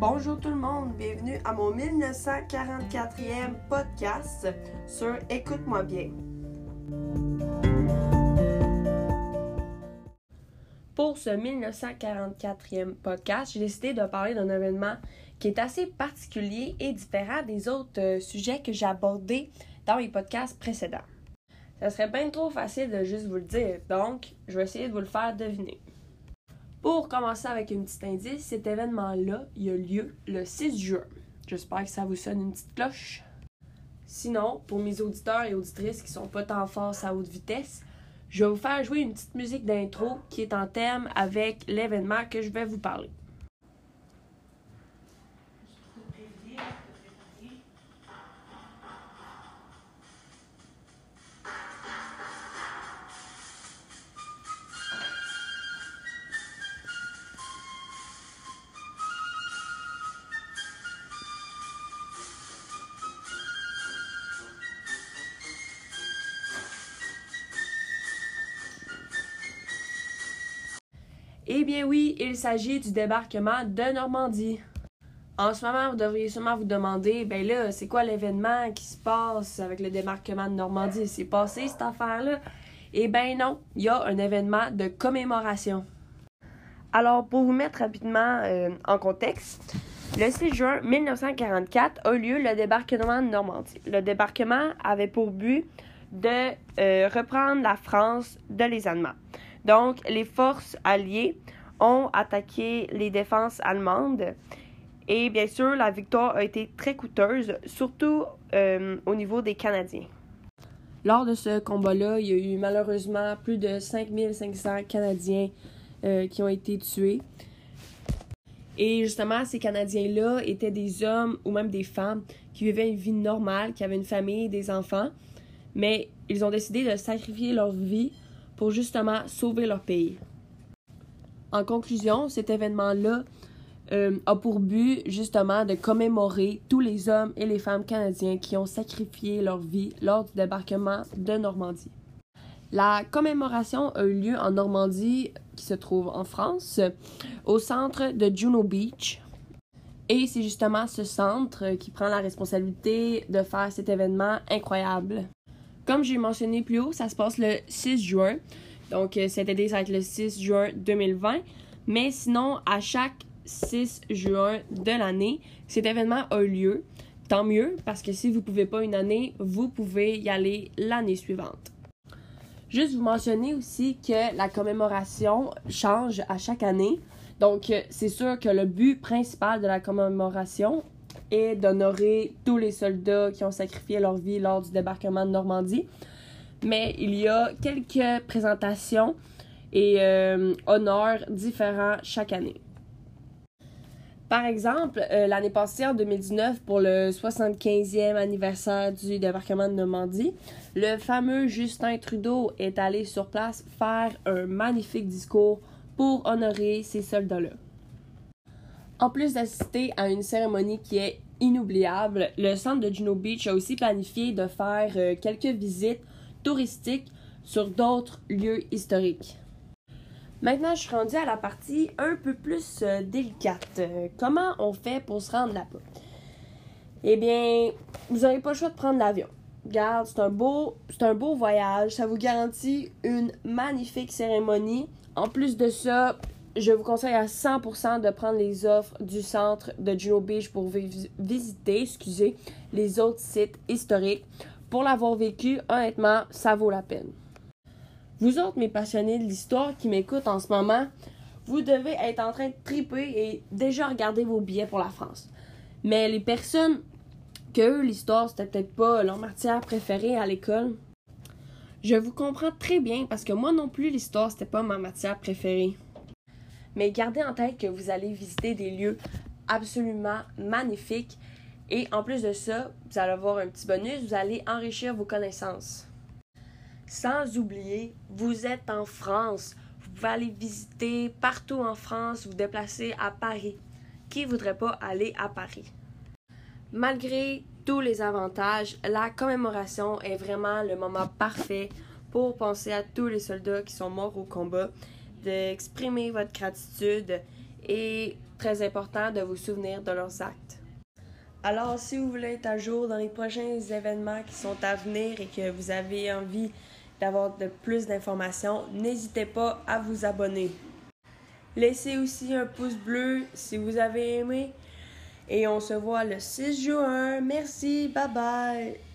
Bonjour tout le monde, bienvenue à mon 1944e podcast sur Écoute-moi bien. Pour ce 1944e podcast, j'ai décidé de parler d'un événement qui est assez particulier et différent des autres euh, sujets que j'ai abordés dans mes podcasts précédents. Ça serait bien trop facile de juste vous le dire, donc je vais essayer de vous le faire deviner. Pour commencer avec un petit indice, cet événement-là, a lieu le 6 juin. J'espère que ça vous sonne une petite cloche. Sinon, pour mes auditeurs et auditrices qui sont pas tant forts à haute vitesse, je vais vous faire jouer une petite musique d'intro qui est en thème avec l'événement que je vais vous parler. Eh bien oui, il s'agit du débarquement de Normandie. En ce moment, vous devriez sûrement vous demander, ben là, c'est quoi l'événement qui se passe avec le débarquement de Normandie? C'est passé cette affaire-là? Eh ben non, il y a un événement de commémoration. Alors, pour vous mettre rapidement euh, en contexte, le 6 juin 1944 a lieu le débarquement de Normandie. Le débarquement avait pour but de euh, reprendre la France de les. Donc, les forces alliées ont attaqué les défenses allemandes. Et bien sûr, la victoire a été très coûteuse, surtout euh, au niveau des Canadiens. Lors de ce combat-là, il y a eu malheureusement plus de 5500 Canadiens euh, qui ont été tués. Et justement, ces Canadiens-là étaient des hommes ou même des femmes qui vivaient une vie normale, qui avaient une famille, des enfants, mais ils ont décidé de sacrifier leur vie pour justement sauver leur pays. En conclusion, cet événement-là euh, a pour but justement de commémorer tous les hommes et les femmes canadiens qui ont sacrifié leur vie lors du débarquement de Normandie. La commémoration a eu lieu en Normandie, qui se trouve en France, au centre de Juno Beach. Et c'est justement ce centre qui prend la responsabilité de faire cet événement incroyable. Comme j'ai mentionné plus haut, ça se passe le 6 juin. Donc, euh, cet été, ça va être le 6 juin 2020. Mais sinon, à chaque 6 juin de l'année, cet événement a lieu. Tant mieux, parce que si vous ne pouvez pas une année, vous pouvez y aller l'année suivante. Juste vous mentionner aussi que la commémoration change à chaque année. Donc, euh, c'est sûr que le but principal de la commémoration est d'honorer tous les soldats qui ont sacrifié leur vie lors du débarquement de Normandie. Mais il y a quelques présentations et euh, honneurs différents chaque année. Par exemple, euh, l'année passée, en 2019, pour le 75e anniversaire du débarquement de Normandie, le fameux Justin Trudeau est allé sur place faire un magnifique discours pour honorer ces soldats-là. En plus d'assister à une cérémonie qui est inoubliable, le centre de Juno Beach a aussi planifié de faire euh, quelques visites touristiques sur d'autres lieux historiques. Maintenant, je suis rendue à la partie un peu plus euh, délicate. Euh, comment on fait pour se rendre là-bas? Eh bien, vous n'avez pas le choix de prendre l'avion. Regarde, c'est un beau, c'est un beau voyage. Ça vous garantit une magnifique cérémonie. En plus de ça, je vous conseille à 100% de prendre les offres du centre de Juno Beach pour visiter, excusez, les autres sites historiques. Pour l'avoir vécu, honnêtement, ça vaut la peine. Vous autres, mes passionnés de l'histoire qui m'écoutent en ce moment, vous devez être en train de triper et déjà regarder vos billets pour la France. Mais les personnes que l'histoire, c'était peut-être pas leur matière préférée à l'école, je vous comprends très bien parce que moi non plus, l'histoire, c'était pas ma matière préférée. Mais gardez en tête que vous allez visiter des lieux absolument magnifiques et en plus de ça, vous allez avoir un petit bonus, vous allez enrichir vos connaissances. Sans oublier, vous êtes en France. Vous pouvez aller visiter partout en France, vous déplacer à Paris. Qui voudrait pas aller à Paris? Malgré tous les avantages, la commémoration est vraiment le moment parfait pour penser à tous les soldats qui sont morts au combat, d'exprimer votre gratitude et très important de vous souvenir de leurs actes. Alors, si vous voulez être à jour dans les prochains événements qui sont à venir et que vous avez envie d'avoir de plus d'informations, n'hésitez pas à vous abonner. Laissez aussi un pouce bleu si vous avez aimé. Et on se voit le 6 juin. Merci, bye bye.